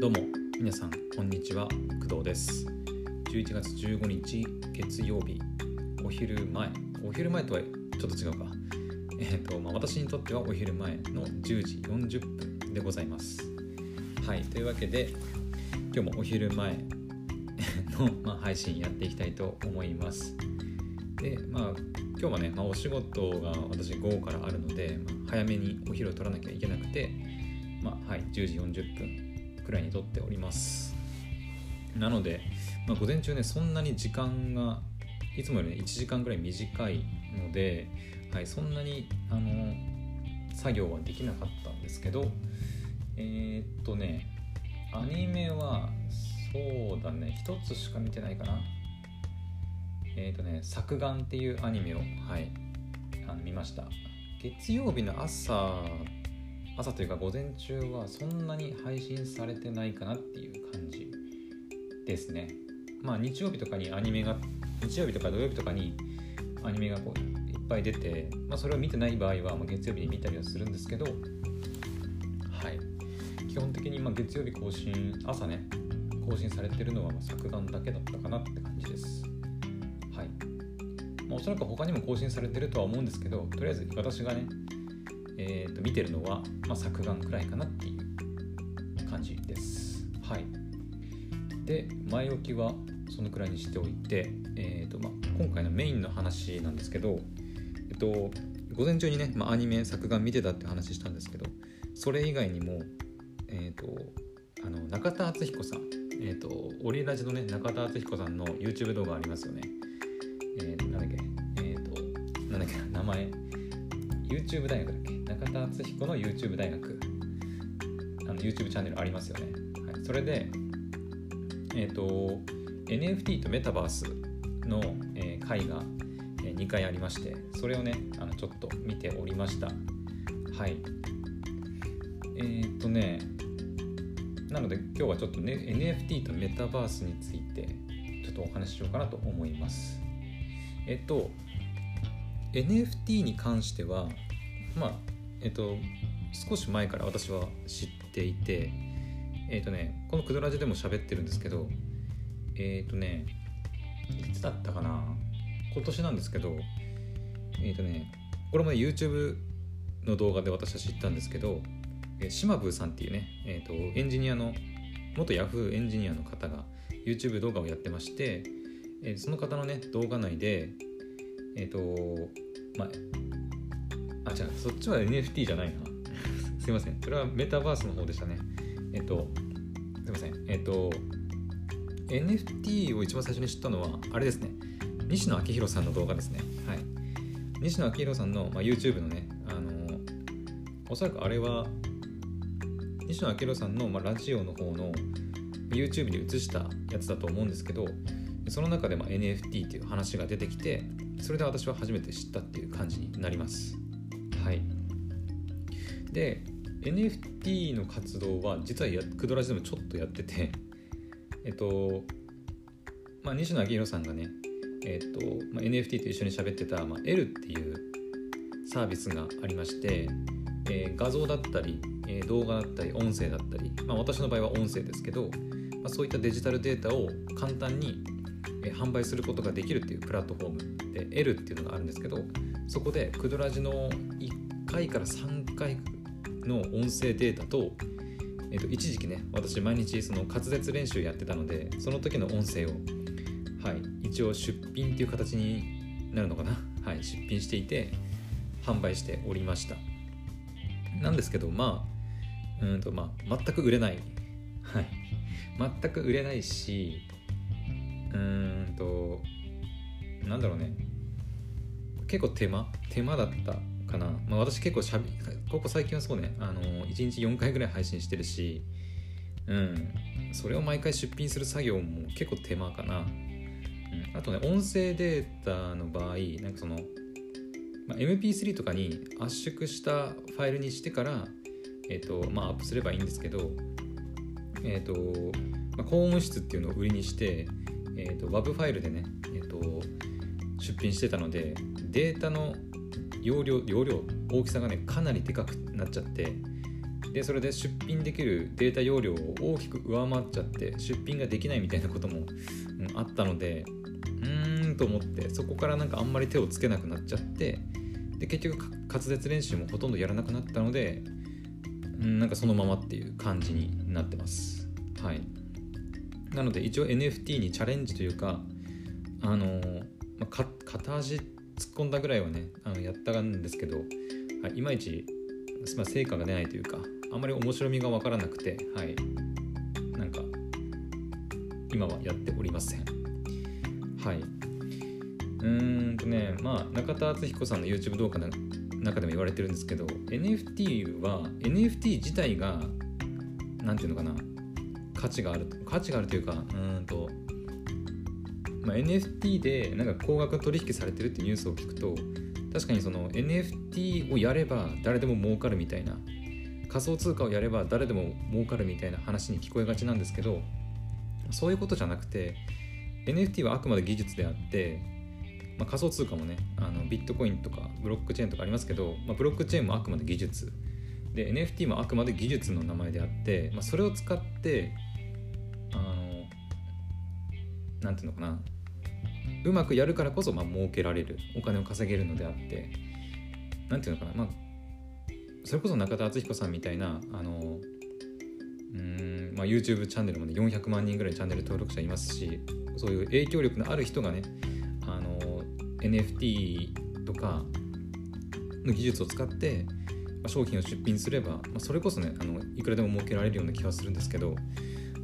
どうも皆さんこんにちは工藤です。11月15日月曜日お昼前。お昼前とはちょっと違うか。えっ、と、まあ、私にとってはお昼前の10時40分でございます。はいというわけで今日もお昼前の、まあ、配信やっていきたいと思います。でまあ今日はね、まあ、お仕事が私午後からあるので、まあ、早めにお昼を取らなきゃいけなくてまあはい10時40分くらいに撮っております。なので、まあ、午前中ねそんなに時間がいつもより、ね、1時間ぐらい短いので、はい、そんなにあの作業はできなかったんですけどえー、っとねアニメはそうだね一つしか見てないかな。えー、っとね「作眼」っていうアニメをはいあの見ました。月曜日の朝朝というか午前中はそんなに配信されてないかなっていう感じですね。まあ日曜日とかにアニメが日曜日とか土曜日とかにアニメがこういっぱい出て、まあ、それを見てない場合は、ま、月曜日に見たりはするんですけどはい。基本的にま月曜日更新朝ね更新されてるのはま作眼だけだったかなって感じです。はい、まあ、おそらく他にも更新されてるとは思うんですけどとりあえず私がねえーと、見てるのは、まあ、作眼くらいかなっていう感じです。はい。で、前置きはそのくらいにしておいて、えーとまあ、今回のメインの話なんですけど、えっと、午前中にね、まあ、アニメ作眼見てたって話したんですけど、それ以外にも、え、ー、と、あの中田敦彦さん、え、ー、と、オリラジのね、中田敦彦さんの YouTube 動画ありますよね。えー、なんだっけ、えっ、ー、と、なんだっけ、名前、YouTube 大学だっけ？中田敦彦の YouTube 大学。あの YouTube チャンネルありますよね、はい、それでえっ、ー、と NFT とメタバースの、えー、回が、2回ありましてそれをねあのちょっと見ておりました。はい。えー、っとねなので今日はちょっとね NFT とメタバースについてちょっとお話ししようかなと思います。えっと NFT に関してはまあえっと少し前から私は知っていてえっとねこのクドラジでも喋ってるんですけどえっとねいつだったかな今年なんですけどえっとねこれもね YouTube の動画で私は知ったんですけどシマブーさんっていうね、えーと、エンジニアの元 Yahoo エンジニアの方が YouTube 動画をやってまして、え、その方のね動画内でえっ、ー、とまああ、じゃあそっちは NFT じゃないな。すいません。それはメタバースの方でしたね。えっと、すいません。えっと、NFT を一番最初に知ったのは、あれですね。西野昭弘さんの動画ですね。はい。西野昭弘さんの、まあ、YouTube のね、あのおそらくあれは、西野昭弘さんの、まあ、ラジオの方の YouTube に移したやつだと思うんですけど、その中でま NFT っていう話が出てきて、それで私は初めて知ったっていう感じになります。はい。で NFT の活動は実はやクドラジでもちょっとやっててえっとまあ西野昭弘さんがねえっと、まあ、NFT と一緒に喋ってた、まあ、L っていうサービスがありまして、えー、画像だったり、えー、動画だったり音声だったり、まあ、私の場合は音声ですけど、まあ、そういったデジタルデータを簡単に、販売することができるっていうプラットフォーム L っていうのがあるんですけどそこでクドラジの1回から3回の音声データと,、えー、と一時期ね私毎日その滑舌練習やってたのでその時の音声を、はい、一応出品っていう形になるのかな、はい、出品していて販売しておりました。なんですけどまあうんとまあ全く売れない。はい。全く売れないしうーんとなんだろうね。結構手間手間だったかな、まあ、私結構しゃべここ最近はそうね。あの1日4回ぐらい配信してるしうん。それを毎回出品する作業も結構手間かな、うん、あとね音声データの場合なんかその、まあ、MP3 とかに圧縮したファイルにしてからえっ、ー、とまあアップすればいいんですけどえっ、ー、と、まあ、高音質っていうのを売りにしてえっ、と WAV ファイルでねえっ、と出品してたのでデータの容量容量大きさがねかなりでかくなっちゃってでそれで出品できるデータ容量を大きく上回っちゃって出品ができないみたいなことも、うん、あったのでうーんと思ってそこからなんかあんまり手をつけなくなっちゃってで結局滑舌練習もほとんどやらなくなったので、うん、なんかそのままっていう感じになってます。はい。なので一応 NFT にチャレンジというかあのまあ、片足突っ込んだぐらいはねあのやったんですけど、はい、いまいち、まあ、成果が出ないというかあまり面白みが分からなくてはいなんか今はやっておりません。はい。うーんとねまあ中田敦彦さんの YouTube 動画の中でも言われてるんですけど NFT は NFT 自体が何ていうのかな価値がある価値があるというかうんとまあ、NFT でなんか高額取引されてるってニュースを聞くと確かにその NFT をやれば誰でも儲かるみたいな仮想通貨をやれば誰でも儲かるみたいな話に聞こえがちなんですけどそういうことじゃなくて NFT はあくまで技術であって、まあ、仮想通貨もねあのビットコインとかブロックチェーンとかありますけど、まあ、ブロックチェーンもあくまで技術。で NFT もあくまで技術の名前であって、まあ、それを使ってあのなんていうのかなうまくやるからこそまあ儲けられるお金を稼げるのであって何ていうのかなまあそれこそ中田敦彦さんみたいなあのうん、まあ、YouTube チャンネルもね400万人ぐらいチャンネル登録者いますしそういう影響力のある人がねあの NFT とかの技術を使って商品を出品すれば、まあ、それこそねあのいくらでも儲けられるような気はするんですけど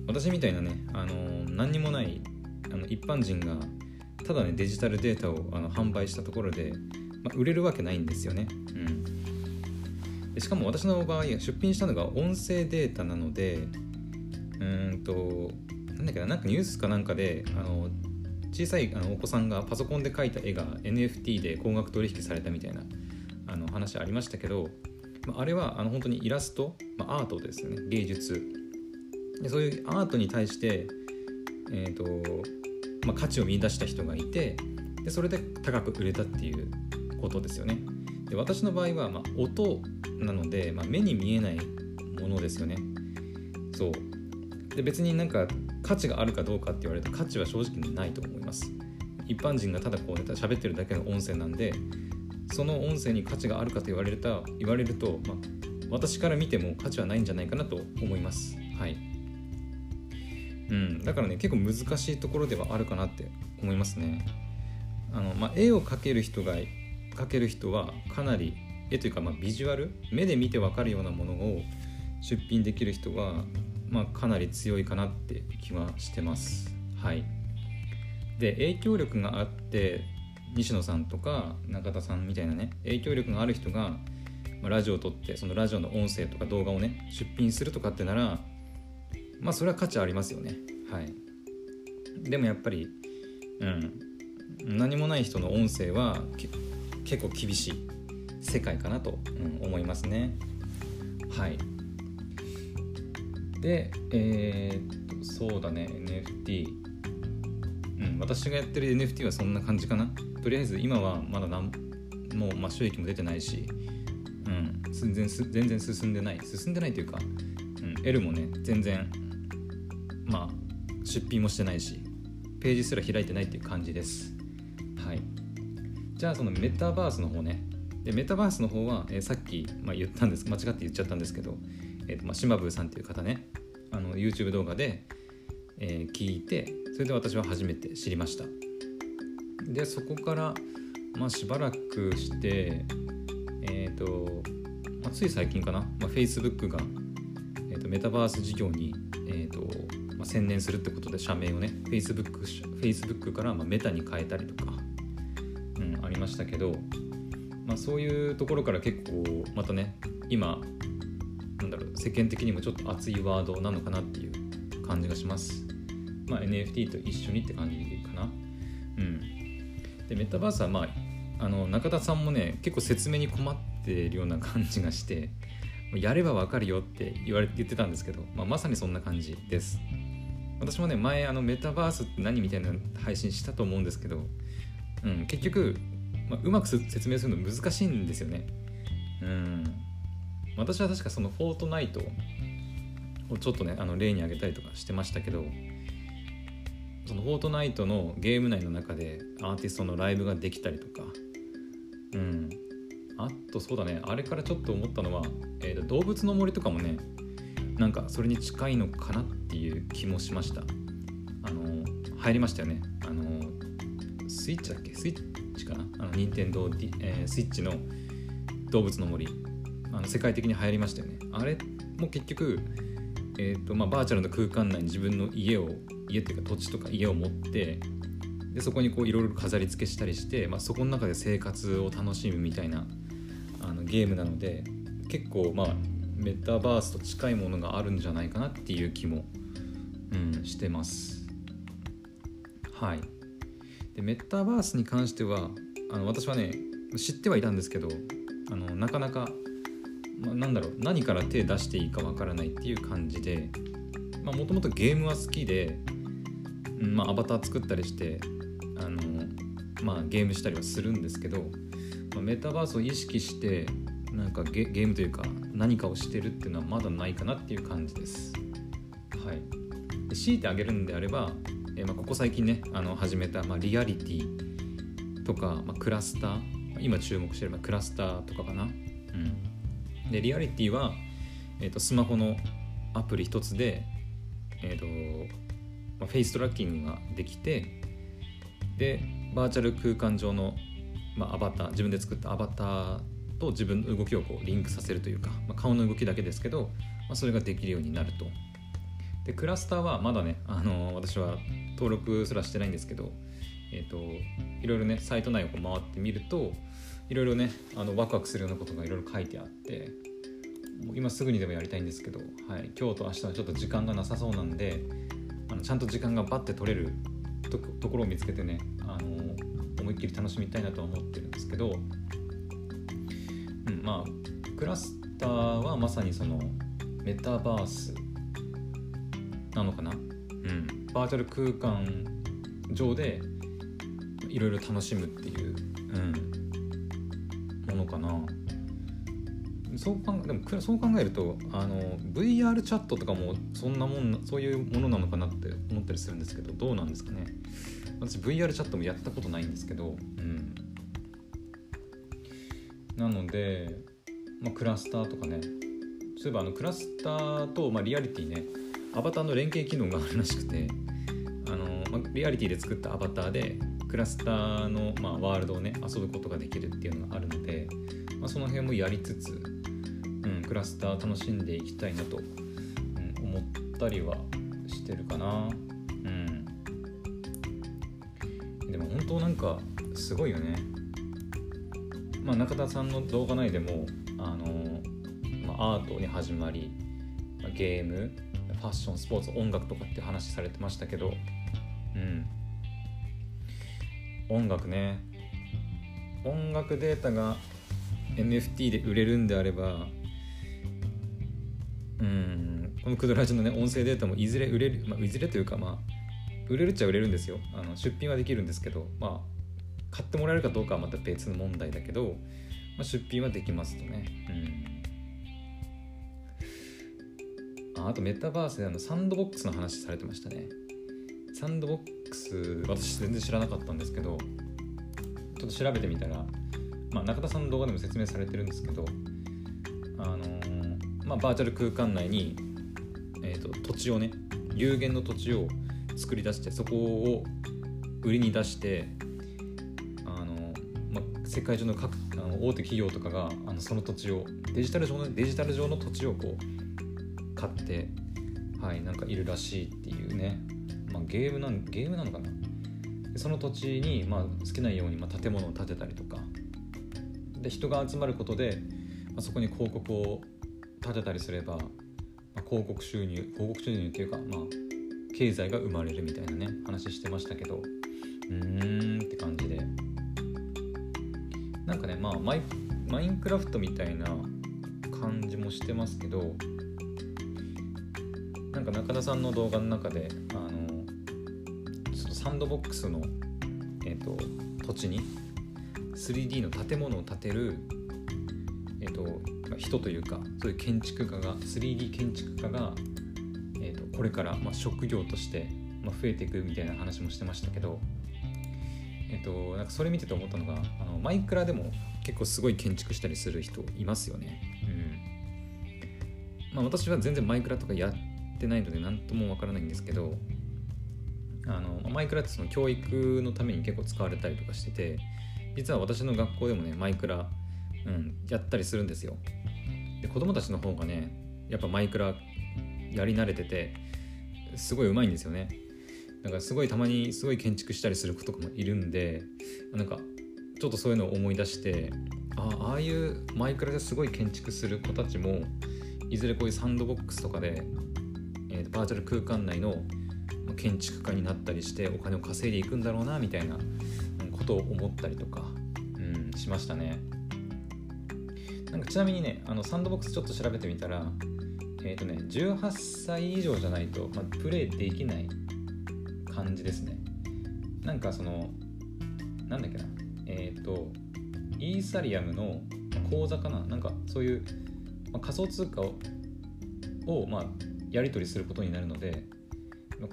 私みたいなねあの何にもないあの一般人がただねデジタルデータをあの販売したところで、まあ、売れるわけないんですよね、うん、でしかも私の場合出品したのが音声データなのでうんとなんだっけななんかニュースかなんかであの小さいあのお子さんがパソコンで描いた絵が NFT で高額取引されたみたいなあの話ありましたけど、まあ、あれはあの本当にイラスト、まあ、アートですよね。芸術。でそういうアートに対してえっ、ー、とまあ、価値を見出した人がいてでそれで高く売れたっていうことですよね。で私の場合はま音なので、まあ、目に見えないものですよね。そうで別になんか価値があるかどうかって言われた価値は正直ないと思います。一般人がただこうね喋ってるだけの音声なんでその音声に価値があるかと言われると言われると、まあ、私から見ても価値はないんじゃないかなと思います。はい。うん、だからね結構難しいところではあるかなって思いますね。あのまあ、絵を描ける人が描ける人はかなり絵というかまあビジュアル目で見て分かるようなものを出品できる人は、まあ、かなり強いかなって気はしてます。はい、で影響力があって西野さんとか中田さんみたいなね影響力がある人が、まあ、ラジオを撮ってそのラジオの音声とか動画をね出品するとかってならまあそれは価値ありますよね。はい。でもやっぱりうん。何もない人の音声は結構厳しい世界かなと、うん、思いますね。はい。でえー、っとそうだね。NFT うん私がやってる NFT はそんな感じかな。とりあえず今はまだなんもう、まあ、収益も出てないし、うん、全然全然進んでない。進んでないというか、うん、L もね全然まあ出品もしてないしページすら開いてないっていう感じです。はい。じゃあそのメタバースの方ね。でメタバースの方は、えー、さっき、まあ、言ったんです間違って言っちゃったんですけど、えーとまあ、島ブーさんっていう方ね。あの YouTube 動画で、えー、聞いてそれで私は初めて知りました。でそこから、まあ、しばらくしてえっ、ー、と、まあ、つい最近かな、まあ、Facebook が、えーとメタバース事業に、まあ、専念するってことで社名をね Facebook, Facebook からまメタに変えたりとか、うん、ありましたけど、まあ、そういうところから結構またね今なんだろう世間的にもちょっと熱いワードなのかなっていう感じがします。まあ、NFT と一緒にって感じかな。うん。で、メタバースはまあ、あの中田さんもね、結構説明に困っているような感じがして、やればわかるよって言われて言ってたんですけど、まあ、まさにそんな感じです。私もね前あのメタバースって何みたいな配信したと思うんですけど、うん、結局、まあ、うまく説明するの難しいんですよね。うん。私は確かそのフォートナイトをちょっとねあの例に挙げたりとかしてましたけどそのフォートナイトのゲーム内の中でアーティストのライブができたりとか。うん。あとそうだねあれからちょっと思ったのは、えー、と動物の森とかもねなんかそれに近いのかなっていう気もしました。あの入りましたよね。あのスイッチだっけ？スイッチかな？あの任天堂、えー、スイッチの動物の森。あの世界的に流行りましたよね。あれも結局、えーとまあ、バーチャルの空間内に自分の家を家っていうか土地とか家を持ってでそこにこういろいろ飾り付けしたりして、まあ、そこの中で生活を楽しむみたいなあのゲームなので結構まあメタバースと近いものがあるんじゃないかなっていう気も、うん、してます。はい。でメタバースに関してはあの私はね知ってはいたんですけどあのなかなか、まあ、なんだろう何から手出していいかわからないっていう感じでもともとゲームは好きで、うんまあ、アバター作ったりしてあの、まあ、ゲームしたりはするんですけど、まあ、メタバースを意識してなんかゲゲームというか何かをしてるっていうのはまだないかなっていう感じです。はい、で強いてあげるんであれば、えー、まあ、ここ最近ねあの始めた、まあ、リアリティとか、まあ、クラスター今注目してる、まあ、クラスターとかかな。うん、でリアリティは、えーと、スマホのアプリ一つで、えーとまあ、フェイストラッキングができてでバーチャル空間上の、まあ、アバター自分で作ったアバターと自分の動きをこうリンクさせるというか、まあ、顔の動きだけですけど、まあ、それができるようになると。でクラスターはまだね、あのー、私は登録すらしてないんですけど、えーと、いろいろねサイト内をこう回ってみるといろいろねあのワクワクするようなことがいろいろ書いてあってもう今すぐにでもやりたいんですけど、はい、今日と明日はちょっと時間がなさそうなんであのちゃんと時間がバッて取れるところを見つけてね、あの思いっきり楽しみたいなとは思ってるんですけど、まあクラスターはまさにそのメタバースなのかな、うん、バーチャル空間上でいろいろ楽しむっていう、うん、ものかな。そう考でもそう考えるとあの VR チャットとかもそんなもんそういうものなのかなって思ったりするんですけどどうなんですかね？私 VR チャットもやったことないんですけど、うん、なので、まあ、クラスターとかねそういえばあのクラスターと、まあ、リアリティねアバターの連携機能があるらしくてあの、まあ、リアリティで作ったアバターでクラスターの、まあ、ワールドをね遊ぶことができるっていうのがあるので、まあ、その辺もやりつつ、うん、クラスター楽しんでいきたいなと、うん、思ったりはしてるかな。うん。でも本当なんかすごいよね。まあ、中田さんの動画内でもあの、まあ、アートに始まり、ゲームファッションスポーツ音楽とかって話されてましたけどうん。音楽ね。音楽データが NFT で売れるんであればうん。このクドラジのね音声データもいずれ売れる、まあ、いずれというかまあ売れるっちゃ売れるんですよ。あの出品はできるんですけどまあ買ってもらえるかどうかはまた別の問題だけど、まあ、出品はできますとね。うん、ああとメタバースであのサンドボックスの話されてましたね。サンドボックス私全然知らなかったんですけどちょっと調べてみたら、まあ、中田さんの動画でも説明されてるんですけどあのー、まあ、バーチャル空間内に、えーと土地をね有限の土地を作り出してそこを売りに出して世界中の各あの大手企業とかがあのその土地をデジタル上のデジタル上の土地をこう買ってはいなんかいるらしいっていうね、まあ、ゲームなんゲームなのかな。その土地に、まあ、好きなように、まあ、建物を建てたりとか。で人が集まることで、まあ、そこに広告を立てたりすれば、まあ、広告収入広告収入っていうか、まあ、経済が生まれるみたいなね話してましたけど。うーんって感じで。なんかねまあマイマインクラフトみたいな感じもしてますけどなんか中田さんの動画の中であのちょっとサンドボックスの、えーと、土地に 3D の建物を建てる、えーと、人というかそういう建築家が 3D 建築家が、えーと、これから、まあ、職業として、まあ、増えていくみたいな話もしてましたけど、えーと、なんかそれ見てて思ったのがマイクラでも結構すごい建築したりする人いますよね。うん。まあ、私は全然マイクラとかやってないので何ともわからないんですけどあのマイクラってその教育のために結構使われたりとかしてて実は私の学校でもねマイクラ、うん、やったりするんですよ。で子供たちの方がねやっぱマイクラやり慣れててすごい上手いんですよね。だからすごいたまにすごい建築したりする子とかもいるんでなんかちょっとそういうのを思い出してあああいうマイクラですごい建築する子たちもいずれこういうサンドボックスとかで、えー、バーチャル空間内の建築家になったりしてお金を稼いでいくんだろうなみたいなことを思ったりとか、うん、しましたね。なんかちなみにねあのサンドボックスちょっと調べてみたらえっ、ー、とね18歳以上じゃないと、まあ、プレイできない感じですね。なんかそのなんだっけなえっ、ー、とイーサリアムの口座かな？なんかそういう、まあ、仮想通貨をを、まあ、やり取りすることになるので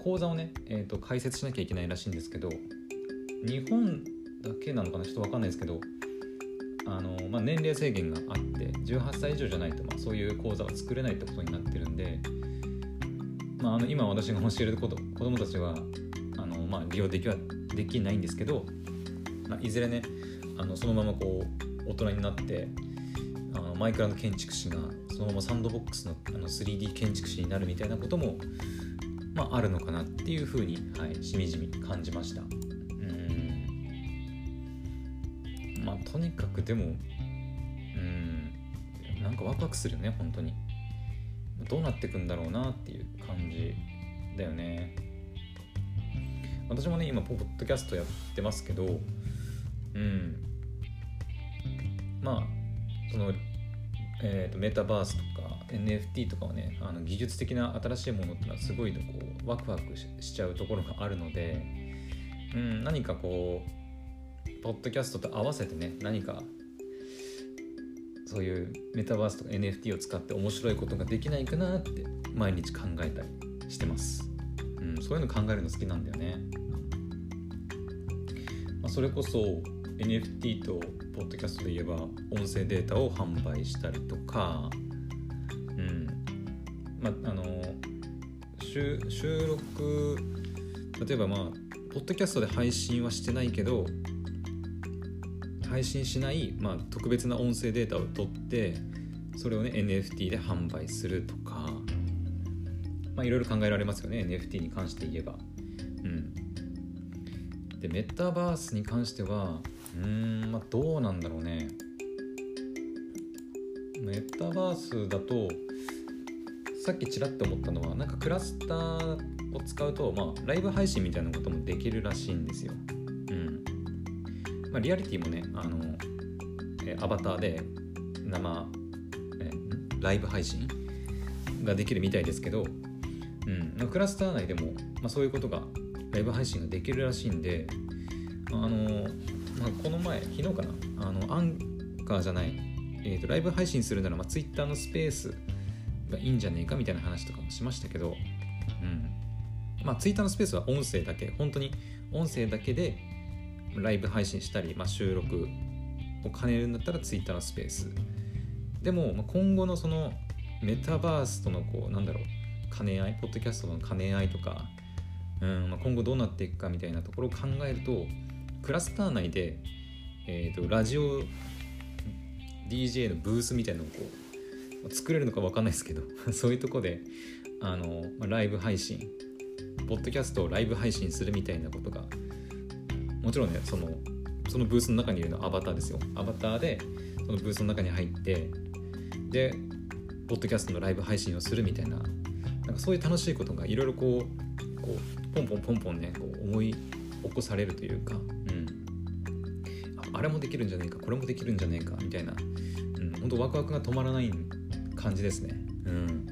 口座をね、えーと、開設しなきゃいけないらしいんですけど日本だけなのかな？ちょっと分かんないですけどあの、まあ、年齢制限があって18歳以上じゃないと、まあ、そういう口座は作れないってことになってるんで、まあ、あの今私が教える子子供たちはあの、まあ、利用できはできないんですけど、まあ、いずれねあのそのままこう大人になってあのマイクラの建築士がそのままサンドボックスのあの 3D 建築士になるみたいなこともまあ、あるのかなっていうふうに、はい、しみじみ感じました。うん。まあとにかくでもうんなんかワクワクするよね本当に。どうなっていくんだろうなっていう感じだよね。私もね今ポッドキャストやってますけどうん。まあそのえーと、メタバースとか NFT とかはねあの技術的な新しいものっていうのはすごいこうワクワクしちゃうところがあるので、うん、何かこうポッドキャストと合わせてね何かそういうメタバースとか NFT を使って面白いことができないかなって毎日考えたりしてます、うん、そういうの考えるの好きなんだよね、まあ、それこそ NFT とポッドキャストで言えば音声データを販売したりとか、うん。まあ、あの収録例えばまあポッドキャストで配信はしてないけど配信しない、まあ、特別な音声データを取ってそれをね NFT で販売するとかまあいろいろ考えられますよね NFT に関して言えば。うん。でメタバースに関してはうんまあどうなんだろうね。メタバースだとさっきちらっと思ったのはなんかクラスターを使うと、まあ、ライブ配信みたいなこともできるらしいんですよ。うん。まあ、リアリティもねあの、えアバターで生、えライブ配信ができるみたいですけど、うん、クラスター内でも、まあ、そういうことがライブ配信ができるらしいんであのまあ、この前昨日かな？あのアンカーじゃない、えーと、ライブ配信するなら、まあ、Twitter のスペースがいいんじゃねえかみたいな話とかもしましたけど、うん。まあ、Twitter のスペースは音声だけ。本当に音声だけでライブ配信したり、まあ、収録を兼ねるんだったら Twitter のスペース。でも、まあ、今後のそのメタバースとのこうなんだろう兼ね合いポッドキャストの兼ね合いとか、うんまあ、今後どうなっていくかみたいなところを考えるとクラスター内で、えーと、ラジオ DJ のブースみたいなのをこう作れるのか分かんないですけど そういうとこであのライブ配信ポッドキャストをライブ配信するみたいなことがもちろんねそのそのブースの中にいるのアバターですよ。アバターでそのブースの中に入ってでポッドキャストのライブ配信をするみたいななんかそういう楽しいことがいろいろこうこうポンポンポンポンねこう思い起こされるというか、あれもできるんじゃねえかこれもできるんじゃねえかみたいな、うん、本当ワクワクが止まらない感じですね。うん。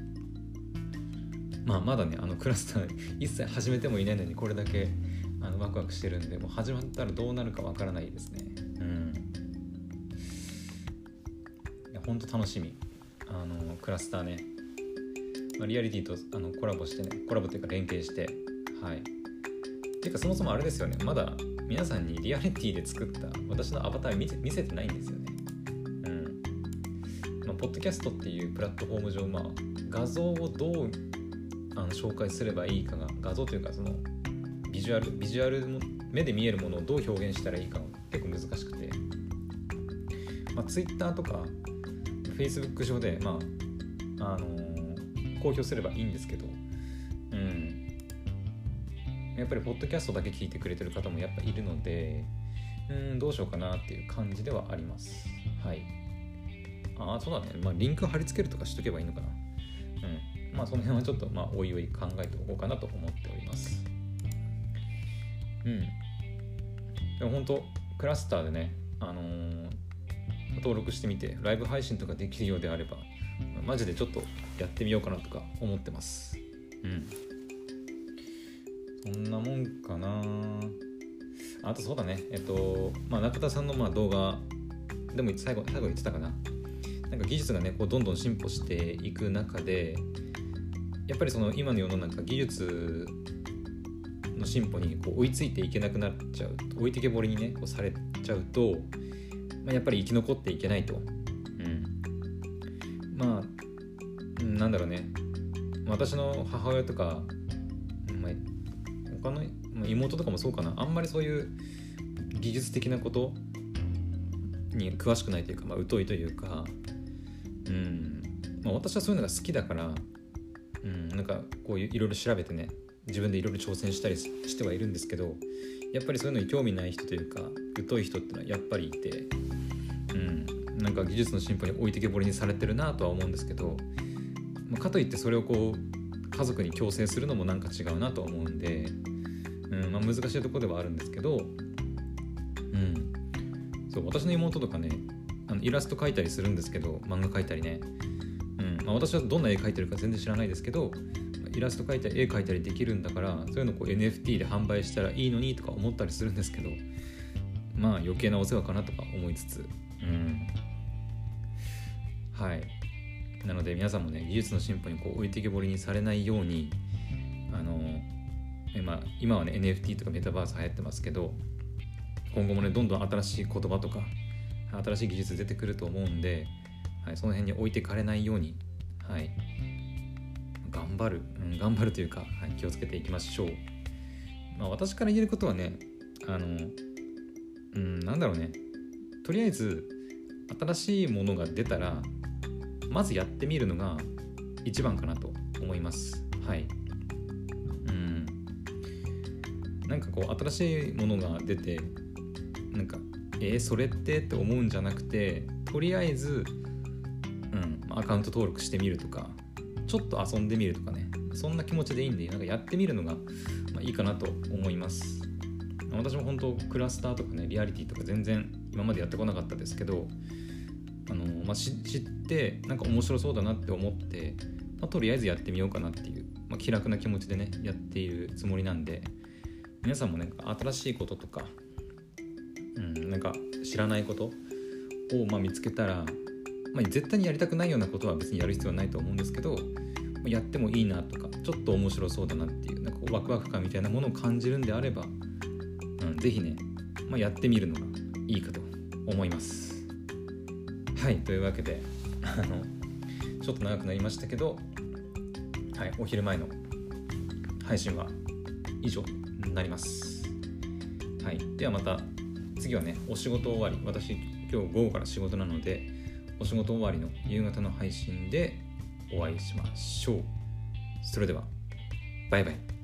まあ、まだねあのクラスター 一切始めてもいないのにこれだけあのワクワクしてるんでもう始まったらどうなるかわからないですね。うん。いや本当楽しみ。あのクラスターね、まあ、リアリティとあのコラボしてねコラボというか連携して。はい。ていうかそもそもあれですよね。まだ皆さんにリアリティで作った私のアバター見見せてないんですよね。うん。まあポッドキャストっていうプラットフォーム上まあ画像をどうあの紹介すればいいかが画像というかそのビジュアルビジュアル目で見えるものをどう表現したらいいか結構難しくて、まあ、Twitter とか Facebook 上で、まああのー、公表すればいいんですけど、やっぱりポッドキャストだけ聞いてくれてる方もやっぱいるので、うん、どうしようかなっていう感じではあります。はい。ああ、そうだね。まあ、リンク貼り付けるとかしとけばいいのかな。うん。まあ、その辺はちょっと、まあ、おいおい考えておこうかなと思っております。うん。でも本当クラスターでね、あのー、登録してみてライブ配信とかできるようであればマジでちょっとやってみようかなとか思ってますうんそんなもんかな。あとそうだね。えっとまあ中田さんのまあ動画でも最後最後言ってたかな。なんか技術がねこうどんどん進歩していく中でやっぱりその今の世の中技術の進歩にこう追いついていけなくなっちゃう置いてけぼりにねこうされちゃうと、まあ、やっぱり生き残っていけないと、うん、まあなんだろうね。私の母親とか、まあ、他の妹とかもそうかな。あんまりそういう技術的なことに詳しくないというか、まあ、疎いというか、うん。まあ、私はそういうのが好きだから、うん、なんかこういういろいろ調べてね自分でいろいろ挑戦したりしてはいるんですけどやっぱりそういうのに興味ない人というか疎い人ってのはやっぱりいてうん。なんか技術の進歩に置いてけぼりにされてるなとは思うんですけど、まあ、かといってそれをこう家族に強制するのもなんか違うなとは思うんで、うんまあ、難しいところではあるんですけど、うん、そう私の妹とかねあのイラスト描いたりするんですけど漫画描いたりね、うんまあ、私はどんな絵描いてるか全然知らないですけどイラスト描いたり絵描いたりできるんだからそういうのこう NFT で販売したらいいのにとか思ったりするんですけどまあ余計なお世話かなとか思いつつ。うん。はい。なので皆さんもね技術の進歩にこう置いてけぼりにされないように今今はね NFT とかメタバース流行ってますけど今後もねどんどん新しい言葉とか新しい技術出てくると思うんで、はい、その辺に置いてかれないように、はい、頑張る、うん、頑張るというか、はい、気をつけていきましょう。まあ、私から言えることはね、あの、うん、なんだろうね、とりあえず、新しいものが出たら、まずやってみるのが一番かなと思います。はい。なんかこう、新しいものが出て、なんか、えー、それってって思うんじゃなくて、とりあえず、うん、アカウント登録してみるとか、ちょっと遊んでみるとかね。そんな気持ちでいいんでなんかやってみるのが、まあ、いいかなと思います。私も本当クラスターとかねリアリティとか全然今までやってこなかったですけどあの、まあ、知ってなんか面白そうだなって思って、まあ、とりあえずやってみようかなっていう、まあ、気楽な気持ちでねやっているつもりなんで皆さんもね新しいこととか、うん、なんか知らないことをま見つけたらまあ、絶対にやりたくないようなことは別にやる必要はないと思うんですけどやってもいいなとかちょっと面白そうだなっていうなんかワクワク感みたいなものを感じるんであれば、うん、ぜひね、まあ、やってみるのがいいかと思います。はいというわけであのちょっと長くなりましたけど、はい、お昼前の配信は以上なります。はい、ではまた次はねお仕事終わり私今日午後から仕事なのでお仕事終わりの夕方の配信でお会いしましょう。それでは、バイバイ。